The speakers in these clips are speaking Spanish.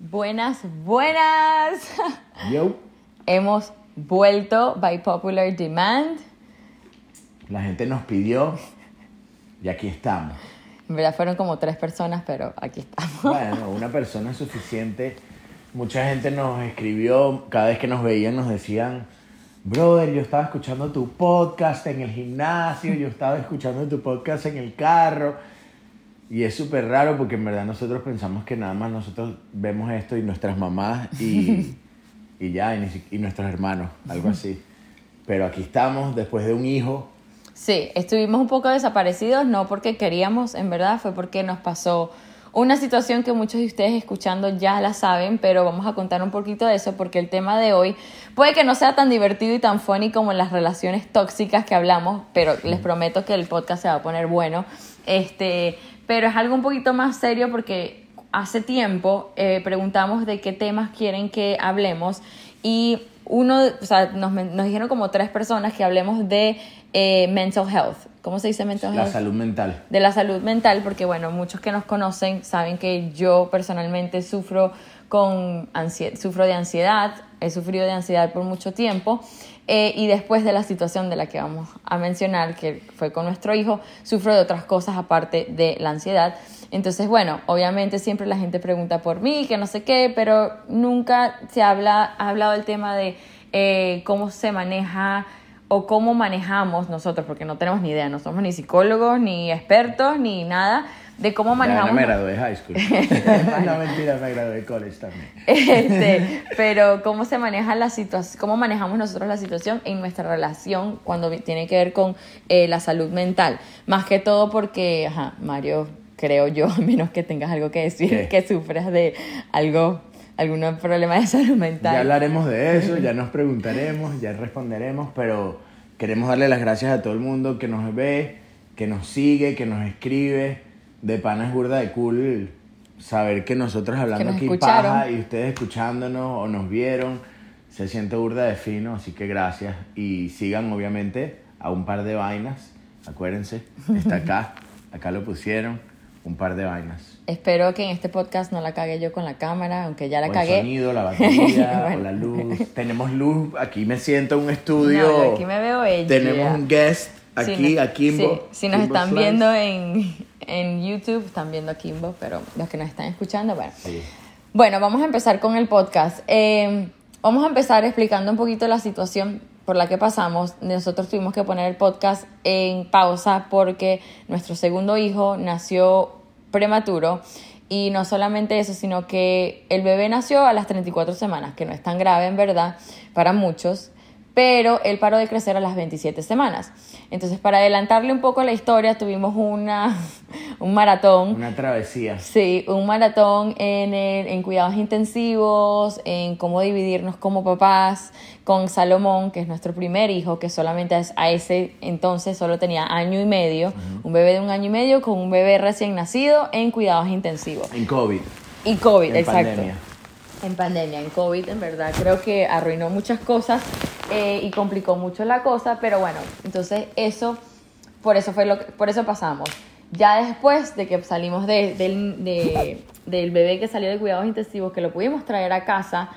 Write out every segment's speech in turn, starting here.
Buenas, buenas. Yo, Hemos vuelto by popular demand. la gente nos pidió y aquí estamos. En verdad fueron como tres personas, pero aquí estamos. Bueno, una persona es suficiente. Mucha gente nos escribió, cada vez que nos veían nos decían, brother, yo estaba escuchando tu podcast en el gimnasio, yo estaba escuchando tu podcast en el carro. Y es súper raro porque en verdad nosotros pensamos que nada más nosotros vemos esto y nuestras mamás y, y ya, y, y nuestros hermanos, algo así. Pero aquí estamos después de un hijo. Sí, estuvimos un poco desaparecidos, no porque queríamos, en verdad, fue porque nos pasó una situación que muchos de ustedes escuchando ya la saben, pero vamos a contar un poquito de eso porque el tema de hoy puede que no sea tan divertido y tan funny como las relaciones tóxicas que hablamos, pero les prometo que el podcast se va a poner bueno. Este, pero es algo un poquito más serio porque hace tiempo eh, preguntamos de qué temas quieren que hablemos y uno, o sea, nos, nos dijeron como tres personas que hablemos de eh, mental health. ¿Cómo se dice mental La health? salud mental. de la salud mental, porque bueno, muchos que nos conocen saben que yo personalmente sufro con ansiedad, sufro de ansiedad, he sufrido de ansiedad por mucho tiempo eh, y después de la situación de la que vamos a mencionar, que fue con nuestro hijo, sufro de otras cosas aparte de la ansiedad. Entonces, bueno, obviamente siempre la gente pregunta por mí, que no sé qué, pero nunca se habla, ha hablado el tema de eh, cómo se maneja o cómo manejamos nosotros, porque no tenemos ni idea, no somos ni psicólogos, ni expertos, ni nada, de cómo Ya manejamos. no me gradué de high school. no, mentira, me gradué de college también. Este, pero cómo se maneja la situación, cómo manejamos nosotros la situación en nuestra relación cuando tiene que ver con eh, la salud mental. Más que todo porque, ajá, Mario, creo yo, a menos que tengas algo que decir, ¿Qué? que sufras de algo, algún problema de salud mental. Ya hablaremos de eso, ya nos preguntaremos, ya responderemos, pero queremos darle las gracias a todo el mundo que nos ve, que nos sigue, que nos escribe. De pana es burda de cool saber que nosotros hablando aquí escucharon. paja y ustedes escuchándonos o nos vieron. Se siente burda de fino, así que gracias. Y sigan obviamente a un par de vainas. Acuérdense, está acá, acá lo pusieron, un par de vainas. Espero que en este podcast no la cague yo con la cámara, aunque ya la o el sonido, la batería, Bueno. o la luz. Tenemos luz, aquí me siento en un estudio. No, aquí me veo ella. Tenemos un guest aquí, Si sí, si nos están Slice. viendo en, en YouTube, están viendo a Kimbo, pero los que nos están escuchando, bueno. Sí. Bueno, vamos a empezar con el podcast. Eh, vamos a empezar explicando un poquito la situación por la que pasamos. Nosotros tuvimos que poner el podcast en pausa porque nuestro segundo hijo nació prematuro. Y no solamente eso, sino que el bebé nació a las 34 semanas, que no es tan grave en verdad para muchos, pero él paró de crecer a las 27 semanas. Entonces, para adelantarle un poco la historia, tuvimos una, un maratón. Una travesía. Sí, un maratón en, el- en cuidados intensivos, en cómo dividirnos como papás, con Salomón, que es nuestro primer hijo, que solamente a ese entonces solo tenía año y medio, un bebé de un año y medio con un bebé recién nacido en cuidados intensivos. En COVID. Y COVID, En exacto. pandemia. En pandemia, en COVID, en verdad, creo que arruinó muchas cosas eh, y complicó mucho la cosa, pero bueno, entonces eso, por eso fue lo que- por eso pasamos. Ya después de que salimos de- del, de- del bebé que salió de cuidados intensivos, que lo pudimos traer a casa,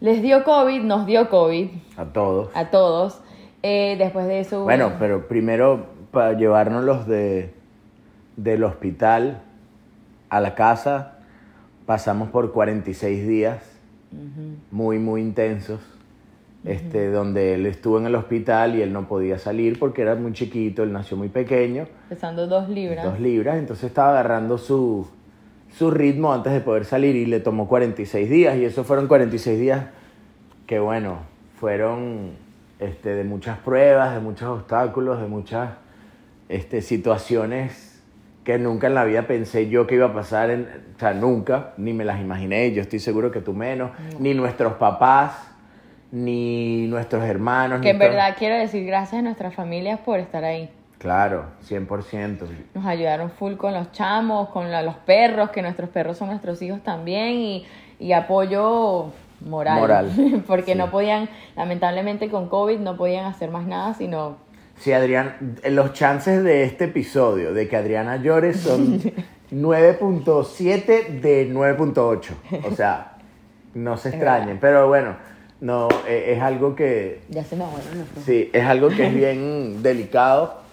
les dio COVID, nos dio COVID A todos. a todos. Eh, después de eso... Bueno, pero primero para llevárnoslos de, del hospital a la casa, pasamos por 46 días muy, muy intensos, este, donde él estuvo en el hospital y él no podía salir porque era muy chiquito, él nació muy pequeño, pesando dos libras. dos libras, entonces estaba agarrando su, su ritmo antes de poder salir y le tomó 46 días y esos fueron 46 días que bueno, fueron este, de muchas pruebas, de muchos obstáculos, de muchas este, situaciones que nunca en la vida pensé yo que iba a pasar, en, o sea, nunca, ni me las imaginé, yo estoy seguro que tú menos, ni nuestros papás, ni nuestros hermanos. Que en verdad quiero decir gracias a nuestras familias por estar ahí. Claro, 100%. Nos ayudaron full con los chamos, con la- los perros, que nuestros perros son nuestros hijos también, y, y apoyo moral. Moral, Porque sí. no podían, lamentablemente con COVID, no podían hacer más nada, sino Si Adrián, los chances de este episodio de que Adriana llore son 9.7 de 9.8. O sea, no se extrañen. Pero bueno, no, eh, es algo que... Ya se me los ojos. Sí, es algo que es bien delicado.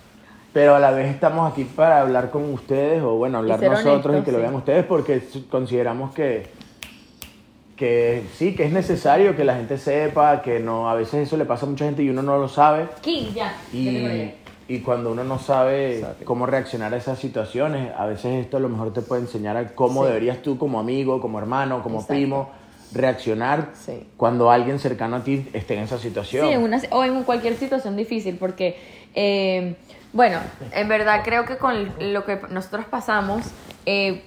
Pero a la vez estamos aquí para hablar con ustedes, o bueno, hablar ser nosotros y que lo sí. vean ustedes, porque consideramos que, que sí, que es necesario que la gente sepa, que no, a veces eso le pasa a mucha gente y uno no lo sabe. King, ya. Y, y cuando uno no sabe cómo reaccionar a esas situaciones, a veces esto a lo mejor te puede enseñar a cómo Sí. deberías tú como amigo, como hermano, como Exacto. primo, reaccionar Sí. cuando alguien cercano a ti esté en esa situación. Sí, en una, o en cualquier situación difícil, porque, eh, bueno, en verdad creo que con lo que nosotros pasamos, eh,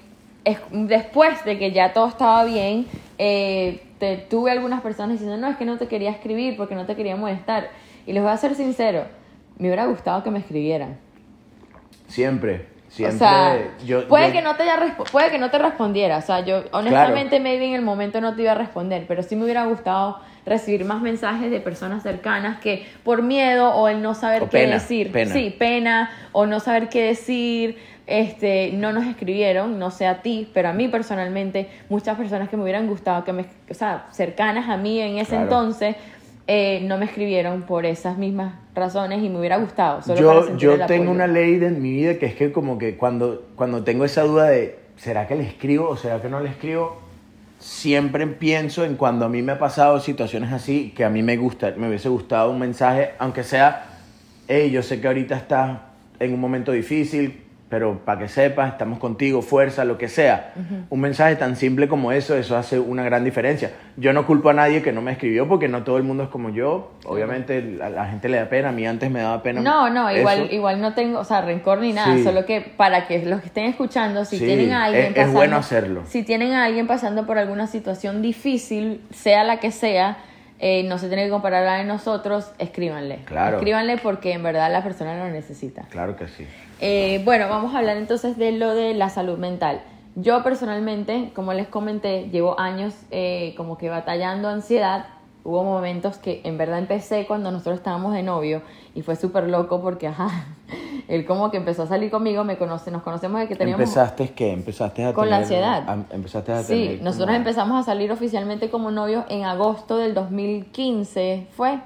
es- después de que ya todo estaba bien, eh, te- tuve algunas personas diciendo, no, es que no te quería escribir porque no te quería molestar. Y les voy a ser sincero, me hubiera gustado que me escribieran. Siempre, siempre. o sea, yo, puede, yo- que no te haya puede que no te respondiera. O sea, yo honestamente maybe en el momento no te iba a responder, pero sí me hubiera gustado recibir más mensajes de personas cercanas que por miedo o el no saber O qué pena, decir, pena. sí, pena o no saber qué decir, este, no nos escribieron, no sé a ti, pero a mí personalmente muchas personas que me hubieran gustado que me, o sea, cercanas a mí en ese Claro. entonces eh, no me escribieron por esas mismas razones y me hubiera gustado. Solo yo, yo tengo apoyo. una ley de, en mi vida que es que como que cuando, cuando tengo esa duda de, ¿será que le escribo o será que no le escribo? Siempre pienso en cuando a mí me ha pasado situaciones así, que a mí me gusta, me hubiese gustado un mensaje, aunque sea, hey, yo sé que ahorita estás en un momento difícil, pero para que sepas, estamos contigo, fuerza, lo que sea. Un mensaje tan simple como eso, eso hace una gran diferencia. Yo no culpo a nadie que no me escribió, porque no todo el mundo es como yo. Obviamente a la gente le da pena, a mí antes me daba pena. No, no, igual, eso. igual no tengo, o sea, rencor ni nada, Sí. solo que para que los que estén escuchando, si Sí, tienen a alguien es- es pasando, bueno hacerlo. si tienen a alguien pasando por alguna situación difícil, sea la que sea, eh, no se tiene que comparar a nosotros, escríbanle. Claro. Escríbanle porque en verdad la persona lo necesita. Claro que sí. Eh, bueno, vamos a hablar entonces de lo de la salud mental. Yo personalmente, como les comenté, llevo años eh, como que batallando ansiedad. Hubo momentos que en verdad empecé cuando nosotros estábamos de novio y fue súper loco porque, ajá, él como que empezó a salir conmigo, me conoce, nos conocemos de que teníamos... ¿Empezaste qué? ¿Empezaste a Con la tener- ansiedad. a- empezaste a Sí, tener nosotros como- empezamos a salir oficialmente como novios en agosto del 2015, fue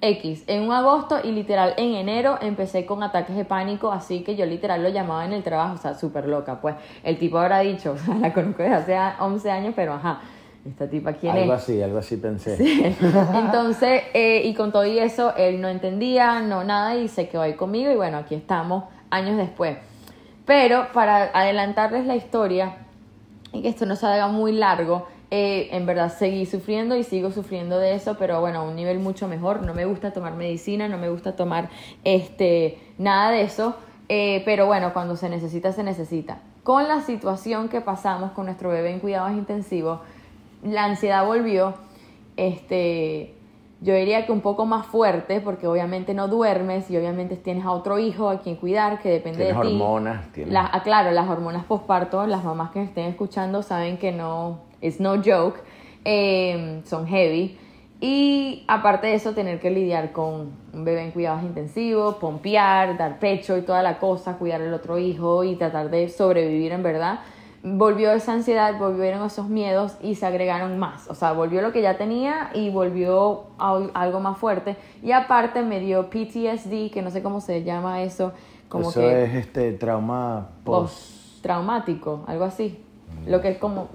X, en un agosto y literal en enero empecé con ataques de pánico, así que yo literal lo llamaba en el trabajo, o sea, súper loca, pues el tipo habrá dicho, o sea, la conozco desde hace a- 11 años, pero ajá, esta tipa quién Algo es. así, algo así pensé. Entonces, eh, y con todo y eso, él no entendía, no nada, y se quedó ahí conmigo, y bueno, aquí estamos años después. Pero para adelantarles la historia, y que esto no se haga muy largo, eh, en verdad seguí sufriendo y sigo sufriendo de eso, pero bueno, a un nivel mucho mejor. No me gusta tomar medicina, no me gusta tomar este, nada de eso, eh, pero bueno, cuando se necesita, se necesita. Con la situación que pasamos con nuestro bebé en cuidados intensivos, la ansiedad volvió, este, yo diría que un poco más fuerte, porque obviamente no duermes y obviamente tienes a otro hijo a quien cuidar, que depende Tienes de ti. hormonas, tienes- La- ah, claro, las hormonas postparto, las mamás que me estén escuchando saben que no, es no joke, eh, son heavy. Y aparte de eso, tener que lidiar con un bebé en cuidados intensivos, pompear, dar pecho y toda la cosa, cuidar al otro hijo y tratar de sobrevivir en verdad. Volvió esa ansiedad, volvieron esos miedos y se agregaron más. O sea, volvió lo que ya tenía y volvió a algo más fuerte. Y aparte me dio PTSD, que no sé cómo se llama eso. Como Eso que es este trauma post. post-traumático, algo así. Lo que es como,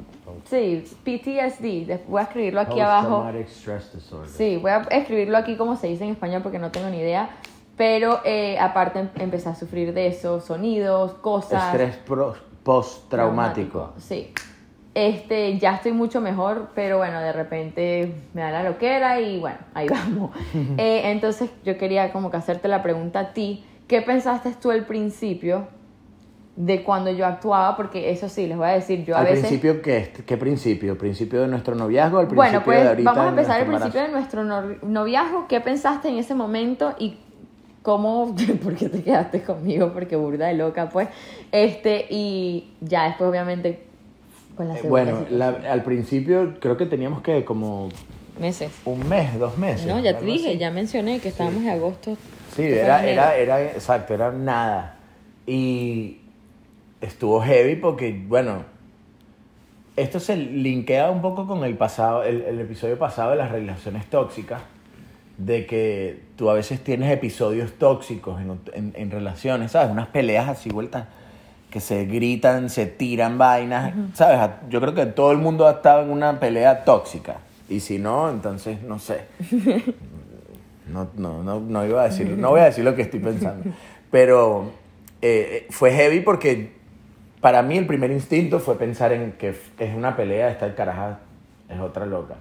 sí, PTSD, voy a escribirlo aquí abajo. Stress disorder. Sí, voy a escribirlo aquí como se dice en español porque no tengo ni idea. Pero eh, aparte em- empecé a sufrir de eso, sonidos, cosas. Estrés pro- post-traumático. Sí. Este, ya estoy mucho mejor, pero bueno, de repente me da la loquera y bueno, ahí vamos. Eh, entonces yo quería como que hacerte la pregunta a ti, ¿qué pensaste tú al principio de cuando yo actuaba? Porque eso sí, les voy a decir, yo a ¿Al veces... principio qué? ¿Qué principio? ¿Principio de nuestro noviazgo? ¿Al principio Bueno, pues de ahorita vamos a empezar el principio de nuestro no- noviazgo. ¿Qué pensaste en ese momento y cómo, por qué te quedaste conmigo? Porque burda de loca, pues. Este, y ya después, obviamente, con la Eh, segunda Bueno, la- al principio creo que teníamos que como meses. un mes, dos meses. No, ya te dije, así. ya mencioné que estábamos en agosto. Sí, era, era, era, exacto, era nada. Y estuvo heavy porque, bueno, esto se linkea un poco con el pasado, el, el episodio pasado de las relaciones tóxicas, de que tú a veces tienes episodios tóxicos en, en- en relaciones, ¿sabes? Unas peleas así vueltas que se gritan, se tiran vainas, ¿sabes? Yo creo que todo el mundo ha estado en una pelea tóxica. Y si no, entonces no sé. No, no, no, no iba a decir, no voy a decir lo que estoy pensando. Pero eh, fue heavy porque para mí el primer instinto fue pensar en que es una pelea, esta caraja es otra loca.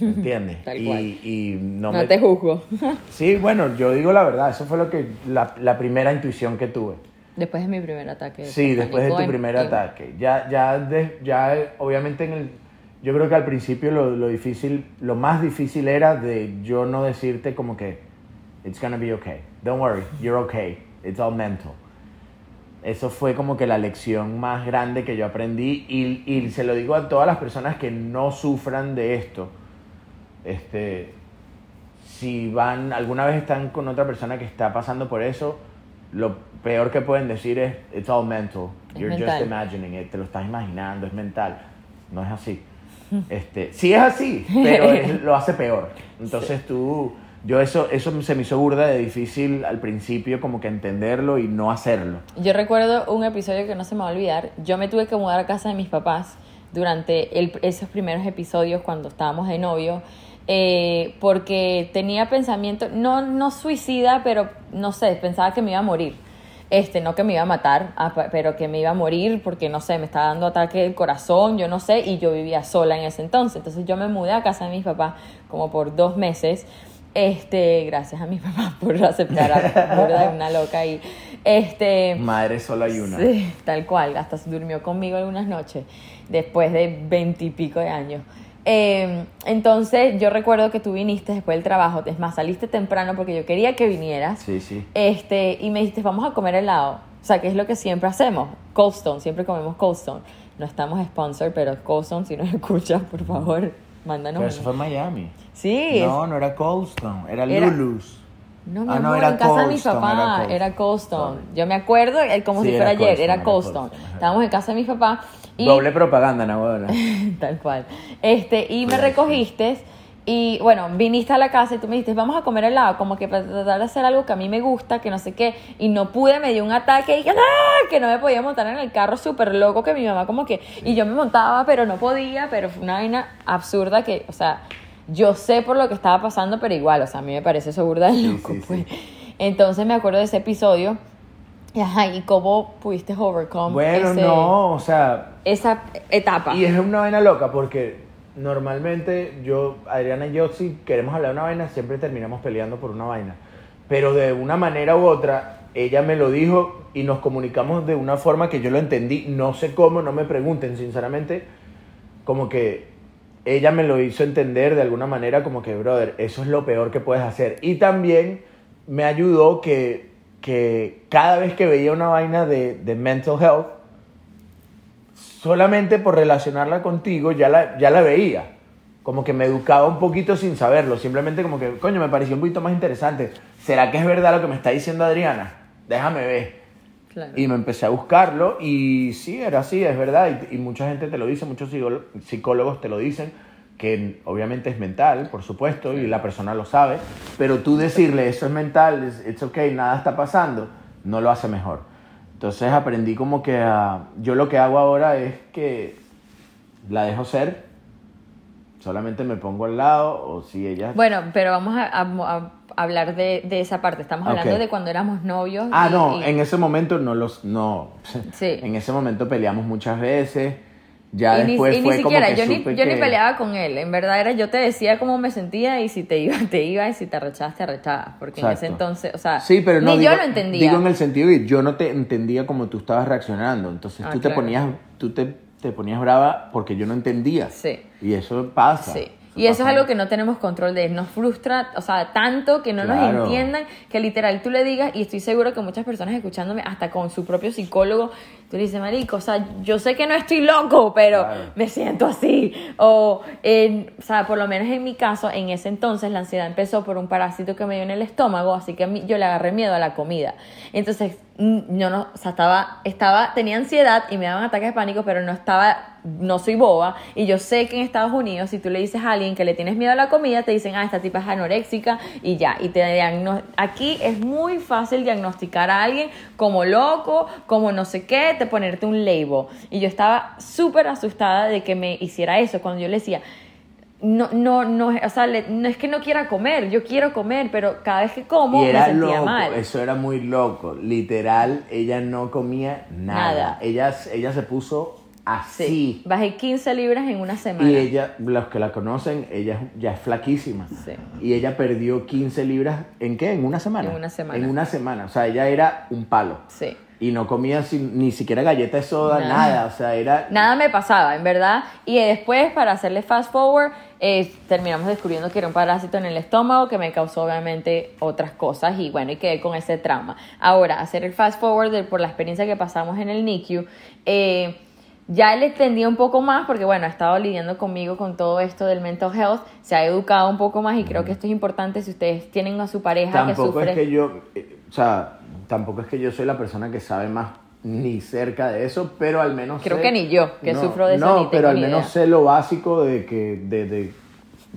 ¿Me ¿Entiendes? Tal y, cual. y no, No me- te juzgo. Sí, bueno, yo digo la verdad, eso fue lo que la, la primera intuición que tuve. Después de mi primer ataque. Sí, después de tu en- primer en- ataque. Ya, ya, de- ya, obviamente en el, yo creo que al principio lo, lo difícil, lo más difícil era de yo no decirte como que it's gonna be okay, don't worry, you're okay, it's all mental. Eso fue como que la lección más grande que yo aprendí y, y se lo digo a todas las personas que no sufran de esto. Este, si van, alguna vez están con otra persona que está pasando por eso, lo peor que pueden decir es, it's all mental. Es You're mental. just imagining it, te lo estás imaginando, es mental. No es así. Este, sí es así, pero es- lo hace peor. Entonces tú, yo eso, eso se me hizo burda de difícil al principio como que entenderlo y no hacerlo. Yo recuerdo un episodio que no se me va a olvidar. Yo me tuve que mudar a casa de mis papás durante el- esos primeros episodios cuando estábamos de novio. Eh, porque tenía pensamiento, no, no suicida, pero no sé, pensaba que me iba a morir. Este, no que me iba a matar, ah, pero que me iba a morir porque, no sé, me estaba dando ataque del corazón, yo no sé, y yo vivía sola en ese entonces. Entonces yo me mudé a casa de mis papás como por dos meses. Este, gracias a mis papás por aceptar a una loca y este Madre solo hay una. Sí, tal cual, hasta durmió conmigo algunas noches, después de veintipico de años. Eh, entonces, yo recuerdo que tú viniste después del trabajo, es más, saliste temprano porque yo quería que vinieras. Sí, sí. Este, y me dijiste, vamos a comer helado. O sea, que es lo que siempre hacemos. Cold Stone, siempre comemos Cold Stone. No estamos sponsor, pero Cold Stone, si nos escuchas, por favor, mándanos. Pero eso fue en Miami. Sí, No, no era Coldstone, era, Era- Lulu's. No, mi Ah, no, amor, era en casa de Cold mi Stone, papá, era. Sorry. Yo me acuerdo eh, como Sí, si fuera ayer, era ajá. Estábamos en casa de mi papá y Doble propaganda, Nahuela. tal cual. Este, y me recogiste y bueno, viniste a la casa y tú me dijiste, "Vamos a comer helado", como que para tratar de hacer algo que a mí me gusta, que no sé qué, y no pude, me dio un ataque y dije, ¡ah! que no me podía montar en el carro súper loco que mi mamá como que y yo me montaba, pero no podía, pero fue una vaina absurda que, o sea, yo sé por lo que estaba pasando, pero igual, o sea, a mí me parece eso burda de Sí, loco, sí, pues. sí. Entonces me acuerdo de ese episodio. Y, ajá, ¿y cómo pudiste overcome Bueno, ese- no, o sea, esa etapa? y es una vaina loca porque normalmente yo, Adriana y yo, si queremos hablar de una vaina, siempre terminamos peleando por una vaina. Pero de una manera u otra, ella me lo dijo y nos comunicamos de una forma que yo lo entendí. No sé cómo, no me pregunten, sinceramente, como que ella me lo hizo entender de alguna manera como que, brother, eso es lo peor que puedes hacer. Y también me ayudó que, que cada vez que veía una vaina de, de mental health, solamente por relacionarla contigo ya la, ya la veía. Como que me educaba un poquito sin saberlo. Simplemente como que, coño, me pareció un poquito más interesante. ¿Será que es verdad lo que me está diciendo Adriana? Déjame ver. Claro. Y me empecé a buscarlo y sí, era así, es verdad. Y, y mucha gente te lo dice, muchos psicó- psicólogos te lo dicen, que obviamente es mental, por supuesto, y la persona lo sabe. Pero tú decirle, eso es mental, it's okay, nada está pasando, no lo hace mejor. Entonces aprendí como que a- yo lo que hago ahora es que la dejo ser, solamente me pongo al lado, o si ella... Bueno, pero vamos a, a- a hablar de, de esa parte. Estamos hablando de cuando éramos novios. Ah, y- no, y- en ese momento no los, no, Sí. en ese momento peleamos muchas veces, ya y ni, después y ni fue siquiera, como que yo, ni, yo ni peleaba con él. En verdad era, yo te decía cómo me sentía y si te iba, te iba y si te arrechabas, te arrechabas. Porque en ese entonces, o sea, Sí, pero no ni digo, yo lo entendía. Digo en el sentido que yo no te entendía como tú estabas reaccionando, entonces Ah, tú te ponías, tú te, te ponías brava porque yo no entendía. Sí. Y eso pasa. Sí. Y eso es algo que no tenemos control de. Nos frustra, o sea, tanto que no nos entiendan que literal tú le digas, y estoy seguro que muchas personas escuchándome, hasta con su propio psicólogo, tú le dices, marico, o sea, yo sé que no estoy loco, pero Claro. me siento así. O, en- o sea, por lo menos en mi caso, en ese entonces la ansiedad empezó por un parásito que me dio en el estómago, así que a mí, yo le agarré miedo a la comida. Entonces, yo no, o sea, estaba, estaba, tenía ansiedad y me daban ataques de pánico, pero no estaba, no soy boba. Y yo sé que en Estados Unidos, si tú le dices a alguien que le tienes miedo a la comida, te dicen, ah, esta tipa es anoréxica y ya. Y te aquí es muy fácil diagnosticar a alguien como loco, como no sé qué, te ponerte un label. Y yo estaba súper asustada de que me hiciera eso. Cuando yo le decía, no, no, no, o sea, le- no es que no quiera comer, yo quiero comer, pero cada vez que como Y me era sentía loco, mal. eso era muy loco. Literal, ella no comía nada. Nada. Ella, ella se puso así. Sí. Bajé 15 libras en una semana. Y ella, los que la conocen, ella ya es flaquísima. Sí. Y ella perdió 15 libras, ¿en qué? ¿En una semana? En una semana. En una semana. O sea, ella era un palo. Sí. Y no comía ni siquiera galleta de soda, Nada. nada. O sea, era... Nada me pasaba, en verdad. Y después, para hacerle fast forward, eh, terminamos descubriendo que era un parásito en el estómago que me causó obviamente otras cosas y bueno, y quedé con ese trauma. Ahora, hacer el fast forward de- por la experiencia que pasamos en el NICU, eh, ya le entendí un poco más porque bueno, ha estado lidiando conmigo con todo esto del mental health, se ha educado un poco más y creo que esto es importante si ustedes tienen a su pareja que Tampoco sufre. es que yo, eh, o sea, tampoco es que yo soy la persona que sabe más ni cerca de eso, pero al menos Creo sé- que ni yo, que No, sufro de eso, No, ni pero al menos idea. sé lo básico de que de, de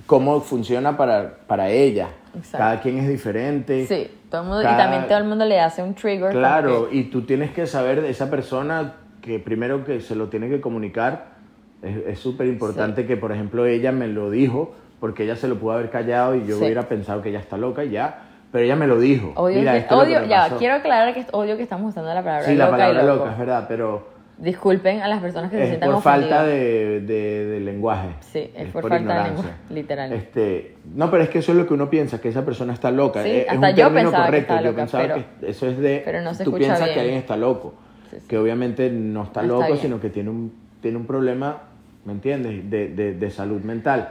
cómo funciona para, para ella. Exacto. Cada quien es diferente. Sí, todo el mundo, y también todo el mundo le hace un trigger. Claro, porque- y tú tienes que saber de esa persona que primero que se lo tiene que comunicar. Es es súper importante que, por ejemplo, ella me lo dijo, porque ella se lo pudo haber callado y yo Sí. hubiera pensado que ella está loca y ya. Pero ella me lo dijo. Odio, Mira, que- esto es odio- ya, pasó. quiero aclarar que es odio que estamos usando la palabra Sí, loca la palabra y loco. loca, es verdad, pero Disculpen a las personas que se es sientan por ofendidas. falta de, de- de lenguaje. Sí, es por falta de ignorancia. lenguaje, literal. Este, no, pero es que eso es lo que uno piensa, que esa persona está loca. Sí, es, es hasta un yo término pensaba que correcto. estaba yo loca, pensaba pero- que eso es de. pero no se tú escucha piensas bien. que alguien está loco. Sí, sí. Que obviamente no está No loco, sino que tiene un, tiene un problema, ¿me entiendes? De, de- de salud mental.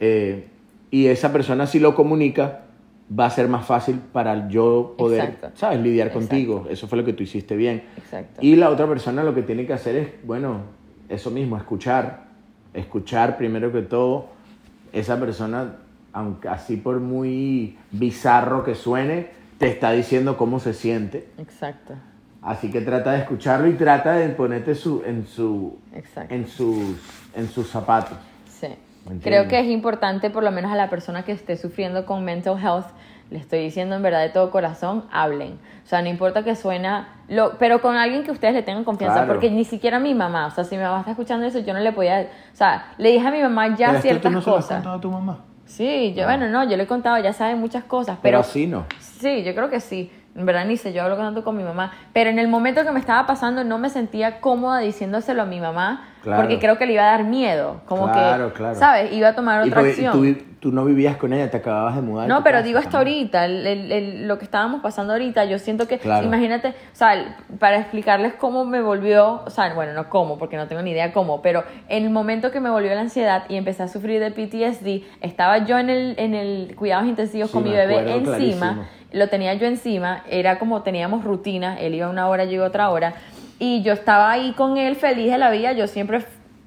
Eh, y esa persona, si lo comunica, va a ser más fácil para yo poder, Exacto. ¿sabes? Lidiar Exacto. contigo. Eso fue lo que tú hiciste bien. Exacto. Y la otra persona lo que tiene que hacer es, bueno, eso mismo, escuchar. Escuchar primero que todo. Esa persona, aunque así por muy bizarro que suene, te está diciendo cómo se siente. Exacto, Así que trata de escucharlo y trata de ponerte su, en, su, exacto. en, sus, en sus zapatos. Sí. ¿Me Creo que es importante, por lo menos a la persona que esté sufriendo con mental health, le estoy diciendo en verdad de todo corazón, hablen. O sea, no importa que suena, lo, pero con alguien que ustedes le tengan confianza, Claro. porque ni siquiera mi mamá, o sea, si mi mamá está escuchando eso, yo no le podía, o sea, le dije a mi mamá ya Pero esto tú ciertas no se lo has cosas. contado a tu mamá. Sí, yo, bueno, no, yo le he contado, ya sabe muchas cosas, Pero pero, así no. Sí, yo creo que sí. En verdad ni sé, yo hablo tanto con mi mamá. Pero en el momento que me estaba pasando no me sentía cómoda diciéndoselo a mi mamá. Claro. Porque creo que le iba a dar miedo. Como Claro, que, claro. ¿sabes? Iba a tomar otra acción. tú, no vivías con ella, te acababas de mudar. No, pero digo también. ahorita, el- el- el- lo que estábamos pasando ahorita, yo siento que, imagínate, o sea, para explicarles cómo me volvió, o sea, bueno, no cómo, porque no tengo ni idea cómo, pero en el momento que me volvió la ansiedad y empecé a sufrir de PTSD, estaba yo en el, en el cuidados intensivos Sí, con mi bebé encima, clarísimo. Lo tenía yo encima, era como teníamos rutina, él iba una hora, yo iba otra hora, y yo estaba ahí con él feliz de la vida, yo siempre,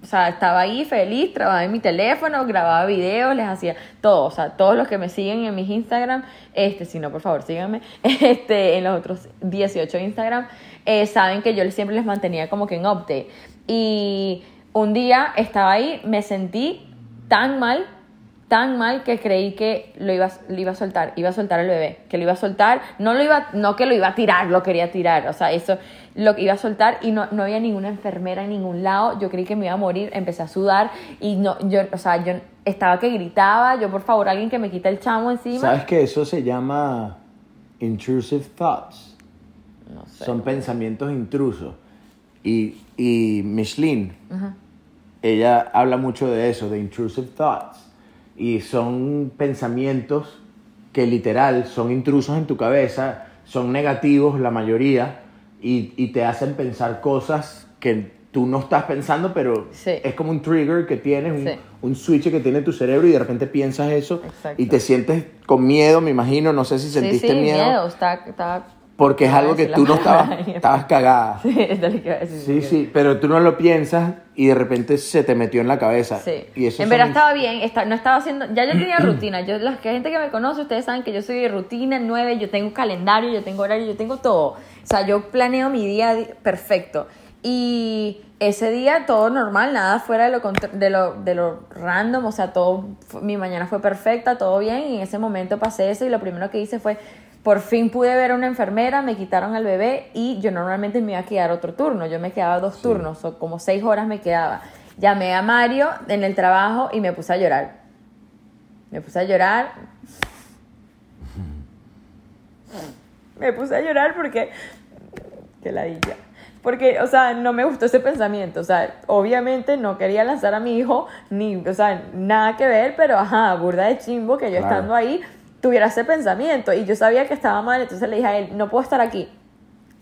o sea, estaba ahí feliz, trabajaba en mi teléfono, grababa videos, les hacía todo, o sea, todos los que me siguen en mis Instagram, este, si no, por favor, síganme, este, en los otros 18 Instagram, eh, saben que yo siempre les mantenía como que en update. Y un día estaba ahí, me sentí tan mal, tan mal que creí que lo iba, lo iba a soltar, iba a soltar al bebé, que lo iba a soltar, no lo iba, no que lo iba a tirar, lo quería tirar, o sea, eso lo iba a soltar y no, no había ninguna enfermera en ningún lado, yo creí que me iba a morir, empecé a sudar y no, yo, o sea, yo estaba que gritaba, yo por favor, alguien que me quita el chamo encima. ¿Sabes que eso se llama intrusive thoughts? No sé. Son pensamientos intrusos. Y, y Micheline, ella habla mucho de eso, de intrusive thoughts. Y son pensamientos que literal son intrusos en tu cabeza, son negativos la mayoría, y, y te hacen pensar cosas que tú no estás pensando, pero Sí. es como un trigger que tienes, un, Sí. un switch que tiene tu cerebro y de repente piensas eso Exacto. y te sientes con miedo, me imagino, no sé si Sí, sentiste sí, miedo, Está, está... porque es algo que tú no estabas, estabas cagada. Sí, es lo que iba a decir. Sí, sí, pero tú no lo piensas y de repente se te metió en la cabeza. Sí. Y eso en verdad estaba bien, esta- no estaba haciendo, ya yo tenía rutina, yo, la que- gente que me conoce, ustedes saben que yo soy de rutina, nueve, yo tengo calendario, yo tengo horario, yo tengo todo. O sea, yo planeo mi día perfecto. Y ese día todo normal, nada fuera de lo, de lo, de lo random, o sea, todo, mi mañana fue perfecta, todo bien, y en ese momento pasé eso y lo primero que hice fue, por fin pude ver a una enfermera, me quitaron al bebé y yo normalmente me iba a quedar otro turno, yo me quedaba dos turnos, o como seis horas me quedaba. Llamé a Mario en el trabajo y me puse a llorar. Me puse a llorar. Me puse a llorar porque... Qué ladilla. Porque, o sea, no me gustó ese pensamiento. O sea, obviamente no quería lanzar a mi hijo, ni, o sea, nada que ver, pero ajá, burda de chimbo que yo Claro. estando ahí tuviera ese pensamiento. Y yo sabía que estaba mal, entonces le dije a él, no puedo estar aquí.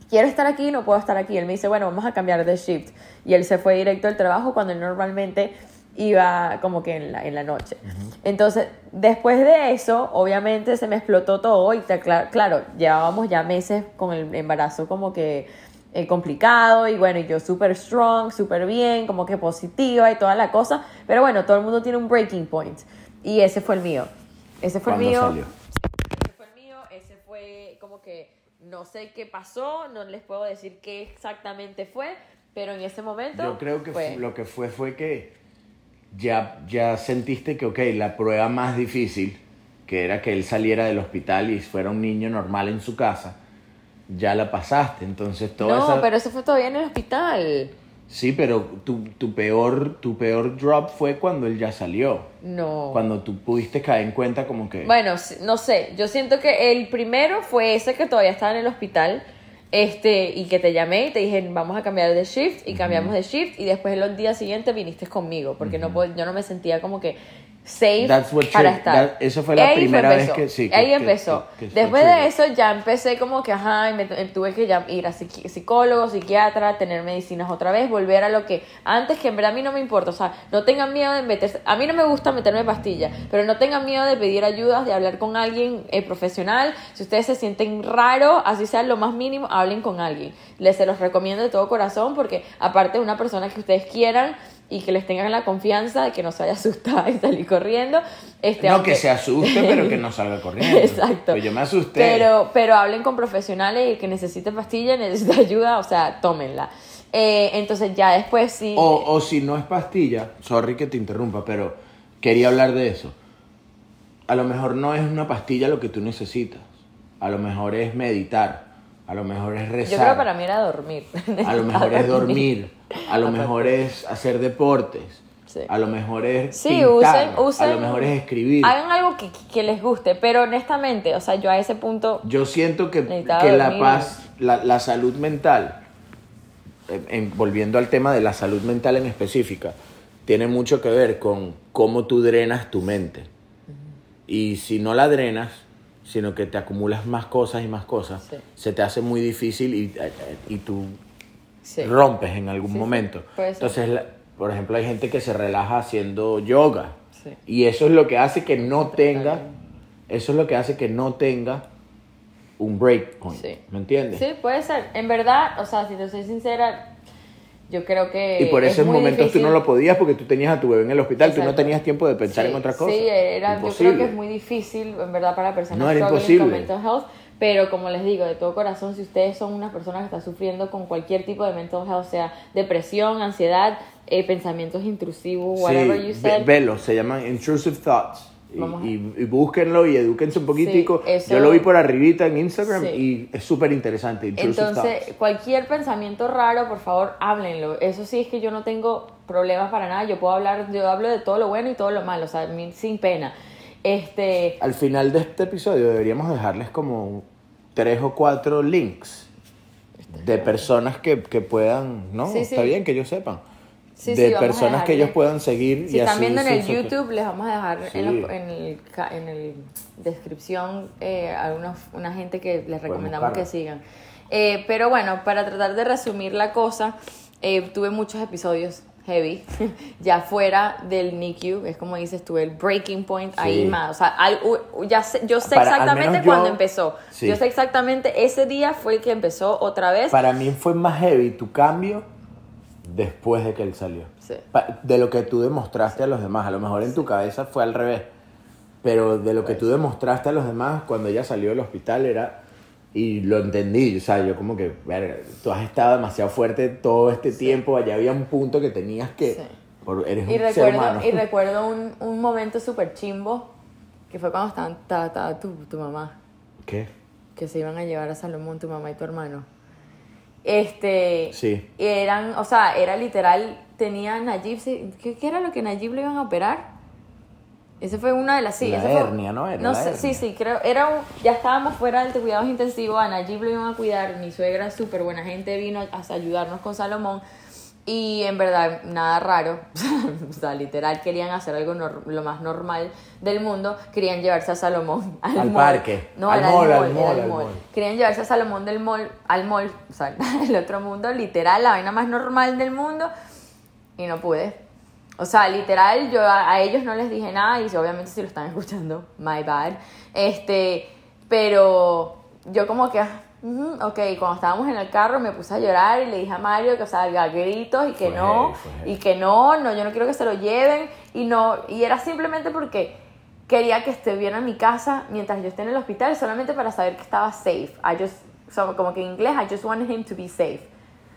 Quiero estar aquí, no puedo estar aquí. Él me dice, bueno, vamos a cambiar de shift. Y él se fue directo al trabajo cuando él normalmente iba como que en la, en la noche. Entonces, después de eso, obviamente se me explotó todo y te- cla- claro, llevábamos ya meses con el embarazo como que eh, complicado y bueno, y yo súper strong, súper bien, como que positiva y toda la cosa. Pero bueno, todo el mundo tiene un breaking point y ese fue el mío. Ese fue el ¿Cuándo mío. salió? Ese fue el mío, ese fue como que no sé qué pasó, no les puedo decir qué exactamente fue, pero en ese momento Yo creo que fue. lo que fue fue que ya, ya sentiste que, ok, la prueba más difícil, que era que él saliera del hospital y fuera un niño normal en su casa, ya la pasaste. Entonces, No, esa... pero eso fue todavía en el hospital. Sí, pero tu, tu, peor, tu peor drop fue cuando él ya salió. No. Cuando tú pudiste caer en cuenta como que... Bueno, no sé, yo siento que el primero fue ese que todavía estaba en el hospital, este, y que te llamé y te dije, vamos a cambiar de shift, y cambiamos de shift, y después los días siguientes viniste conmigo, porque no pod- yo no me sentía como que safe That's what para estar. that- eso fue la Ahí primera vez que- sí, que- Ahí que- empezó. que- después de eso ya empecé como que, ajá, y me, tu- tuve que ya ir a psiqui- psicólogo, psiquiatra, tener medicinas otra vez, volver a lo que antes, que en verdad a mí no me importa, o sea, no tengan miedo de meterse, a mí no me gusta meterme pastillas, pero no tengan miedo de pedir ayuda, de hablar con alguien eh, profesional, si ustedes se sienten raro, así sea lo más mínimo, hablen con alguien, les se los recomiendo de todo corazón, porque aparte de una persona que ustedes quieran, y que les tengan la confianza de que no se vaya a asustar y salir corriendo. Este, no aunque- que se asuste, pero que no salga corriendo. Exacto. Pues yo me asusté. Pero, pero hablen con profesionales y el que necesite pastilla, necesita ayuda, o sea, tómenla. Eh, entonces ya después sí. O, o si no es pastilla, sorry que te interrumpa, pero quería hablar de eso. A lo mejor no es una pastilla lo que tú necesitas. A lo mejor es meditar. A lo mejor es rezar. yo creo que para mí era dormir. A lo mejor es dormir. A lo mejor es hacer deportes. Sí. A lo mejor es Sí, pintar. usen, usen. A lo mejor es escribir. Hagan algo que, que les guste, pero honestamente, o sea, yo a ese punto. Yo siento que, que la paz, la, la salud mental, en- volviendo al tema de la salud mental en específica, tiene mucho que ver con cómo tú drenas tu mente. Y si no la drenas, sino que te acumulas más cosas y más cosas, Sí. se te hace muy difícil y, y tú Sí. rompes en algún Sí, momento. Entonces, la- por ejemplo, hay gente que se relaja haciendo yoga. Y eso es lo que hace que no tenga, eso es lo que hace que no tenga un break point. Sí. ¿Me entiendes? Sí, puede ser. En verdad, o sea, si te soy sincera, yo creo que. Y por es esos muy momentos difícil. tú no lo podías porque tú tenías a tu bebé en el hospital, tú no Exacto. tenías tiempo de pensar Sí, en otra cosa. Sí, era, yo Imposible. creo que es muy difícil, en verdad, para personas No, era struggling con imposible. mental health. Pero como les digo, de todo corazón, si ustedes son una persona que está sufriendo con cualquier tipo de mental health, sea depresión, ansiedad, eh, pensamientos intrusivos, whatever Sí, you said, velo, se llaman intrusive thoughts. Y, a- y- y búsquenlo y edúquense un poquitico. Sí, eso- Yo lo vi por arribita en Instagram Sí. y es súper interesante. Entonces, thoughts. cualquier pensamiento raro, por favor, háblenlo. Eso sí es que yo no tengo problemas para nada. Yo puedo hablar, yo hablo de todo lo bueno y todo lo malo, o sea, sin pena. Este, Al final de este episodio deberíamos dejarles como tres o cuatro links de personas que, que puedan, ¿no? Sí, sí. Está bien que ellos sepan. Sí, de a personas que ellos puedan seguir si y están así viendo en el. YouTube, les vamos a dejar en, los- en el, en el descripción eh, algunos, una gente que les recomendamos que sigan. Eh, pero bueno, para tratar de resumir la cosa, eh, tuve muchos episodios heavy, ya fuera del NICU, es como dices tú, el breaking point ahí más, o sea, al- ya sé- yo sé Para- exactamente cuándo empezó, Sí. yo sé exactamente, ese día fue el que empezó otra vez, Para mí fue más heavy tu cambio después de que él salió. Sí. De lo que tú demostraste a los demás. A lo mejor en tu cabeza fue al revés. Pero de lo que tú demostraste a los demás cuando ella salió del hospital era... Y lo entendí, o sea, yo como que, verga, tú has estado demasiado fuerte todo este tiempo, allá había un punto que tenías que... Sí. por- eres y un ser recuerdo, humano. y recuerdo un, un momento súper chimbo, que fue cuando estaban, estaba, estaba tu, tu mamá, ¿Qué? que se iban a llevar a Salomón, tu mamá y tu hermano. Este, Sí. y eran, o sea, era literal, tenía Nayib, sí, ¿qué, qué era lo que Nayib le iban a operar? Ese fue una de las, sí. La fue- hernia, ¿no? Era no la sé, hernia. sí, sí, creo, era un, ya estábamos fuera del cuidados intensivos, a Nayib lo iban a cuidar, mi suegra súper buena gente vino a ayudarnos con Salomón y en verdad nada raro, o sea, literal querían hacer algo lo más normal del mundo, querían llevarse a Salomón al, Al mall. parque. No, Al era mall, el al mall, era mall, el al mall. mall. Querían llevarse a Salomón del mall, al mall, o sea, el otro mundo, literal, la vaina más normal del mundo, y no pude. O sea, literal, yo a, a ellos no les dije nada, y obviamente si lo están escuchando, my bad. Este, pero yo como que, ujú, ok, cuando estábamos en el carro me puse a llorar y le dije a Mario que, sea, a gritos y que Fue no, y que no, no, yo no quiero que se lo lleven, y no, y era simplemente porque quería que estuviera en mi casa mientras yo esté en el hospital solamente para saber que estaba safe. I just, so, como que en inglés, I just wanted him to be safe.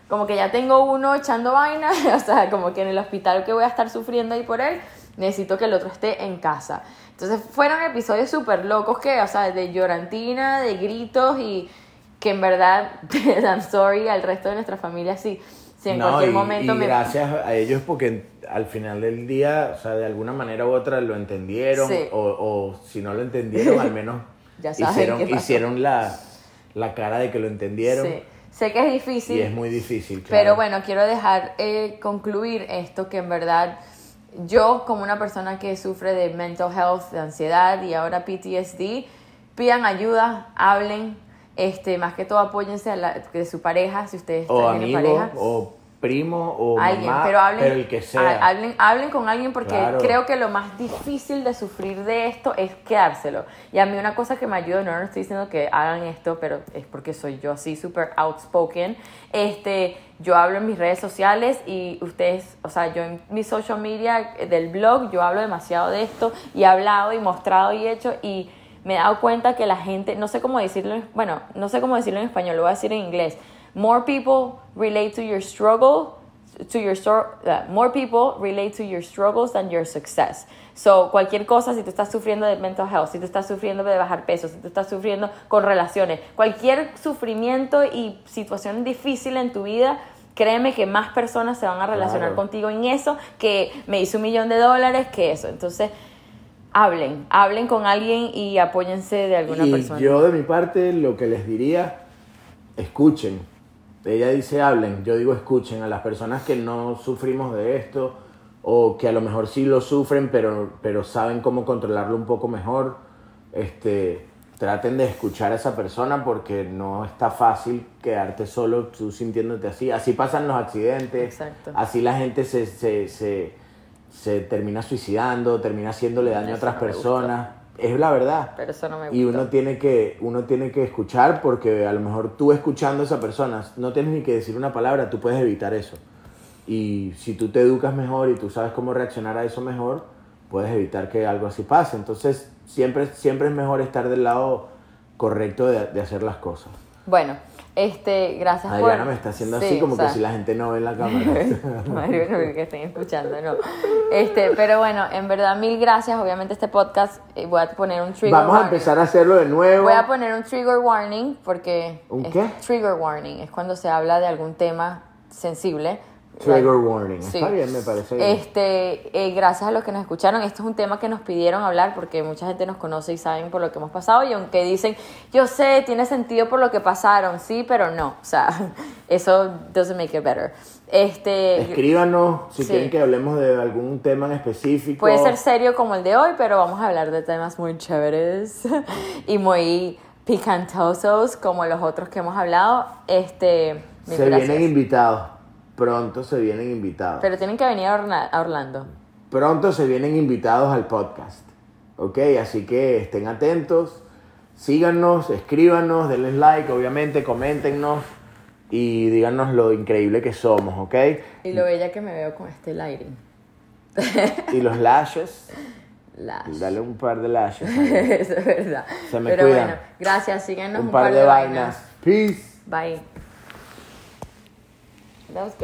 Como que ya tengo uno echando vaina, o sea, como que en el hospital que voy a estar sufriendo ahí por él, necesito que el otro esté en casa. Entonces fueron episodios súper locos que, o sea, de llorantina, de gritos y que en verdad, I'm sorry al resto de nuestra familia, sí, si en No, cualquier y- momento y me... gracias a ellos porque al final del día, o sea, de alguna manera u otra lo entendieron Sí. o, o si no lo entendieron, al menos Ya hicieron, hicieron la, la cara de que lo entendieron Sí. Sé que es difícil. y es muy difícil. Pero claro. bueno, quiero dejar eh, concluir esto que en verdad yo como una persona que sufre de mental health, de ansiedad y ahora PTSD, pidan ayuda, hablen, este, más que todo apóyense a la, de su pareja, si ustedes o tienen pareja. o primo, o alguien, mamá, pero hablen, el que sea. ha- hablen, hablen con alguien porque Claro. creo que lo más difícil de sufrir de esto es quedárselo. Y a mí una cosa que me ayuda, no, no estoy diciendo que hagan esto, pero es porque soy yo así súper outspoken. Este, yo hablo en mis redes sociales y ustedes, o sea, yo en mi social media del blog, yo hablo demasiado de esto y he hablado y mostrado y hecho y me he dado cuenta que la gente, no sé cómo decirlo, en- bueno, no sé cómo decirlo en español, lo voy a decir en inglés. More people relate to your struggle, to your uh, more people relate to your struggles than your success. So, cualquier cosa, si tú estás sufriendo de mental health, si tú estás sufriendo de bajar peso, si tú estás sufriendo con relaciones, cualquier sufrimiento y situación difícil en tu vida, créeme que más personas se van a relacionar Claro. contigo en eso que me hizo un millón de dólares que eso. Entonces, hablen, hablen con alguien y apóyense de alguna y persona. yo de mi parte lo que les diría, escuchen. Ella dice hablen, yo digo escuchen a las personas que no sufrimos de esto o que a lo mejor sí lo sufren pero, pero saben cómo controlarlo un poco mejor. Este, traten de escuchar a esa persona porque no está fácil quedarte solo tú sintiéndote así. Así pasan los accidentes, Exacto. así la gente se, se, se, se termina suicidando, termina haciéndole daño a otras personas. Es la verdad. Pero eso no me Y gustó. uno tiene, que, uno tiene que escuchar porque a lo mejor tú escuchando a esa persona, no tienes ni que decir una palabra, tú puedes evitar eso. Y si tú te educas mejor y tú sabes cómo reaccionar a eso mejor, puedes evitar que algo así pase. Entonces, siempre, siempre es mejor estar del lado correcto de, de hacer las cosas. Bueno, este, gracias Adriana por... me está haciendo Sí, así como o sea, que si la gente no ve la cámara. Mario, no creo que estén escuchando, no. Este, pero bueno, en verdad, mil gracias. Obviamente este podcast eh, voy a poner un trigger Vamos a empezar a hacerlo de nuevo. Voy a poner un trigger warning porque... ¿Un qué? Trigger warning es cuando se habla de algún tema sensible. Trigger warning. Sí. Está bien, me parece bien. Este, eh, gracias a los que nos escucharon. Esto es un tema que nos pidieron hablar porque mucha gente nos conoce y saben por lo que hemos pasado. Y aunque dicen, yo sé, tiene sentido por lo que pasaron, sí, pero no. O sea, eso doesn't make it better. Este, Escríbanos si Sí. quieren que hablemos de algún tema en específico. puede ser serio como el de hoy, pero vamos a hablar de temas muy chéveres y muy picantosos como los otros que hemos hablado. Este, Se gracias. vienen invitados. Pronto se vienen invitados. Pero tienen que venir a Orna- a Orlando. Pronto se vienen invitados al podcast. ¿Ok? Así que estén atentos, síganos, escríbanos, denles like, obviamente, coméntenos y díganos lo increíble que somos, ¿ok? Y lo bella que me veo con este lighting. Y los lashes, Lash. dale un par de lashes. Eso es verdad. Se me Pero cuidan. bueno, gracias. Síguenos un par de vainas. Peace. Bye. That was good.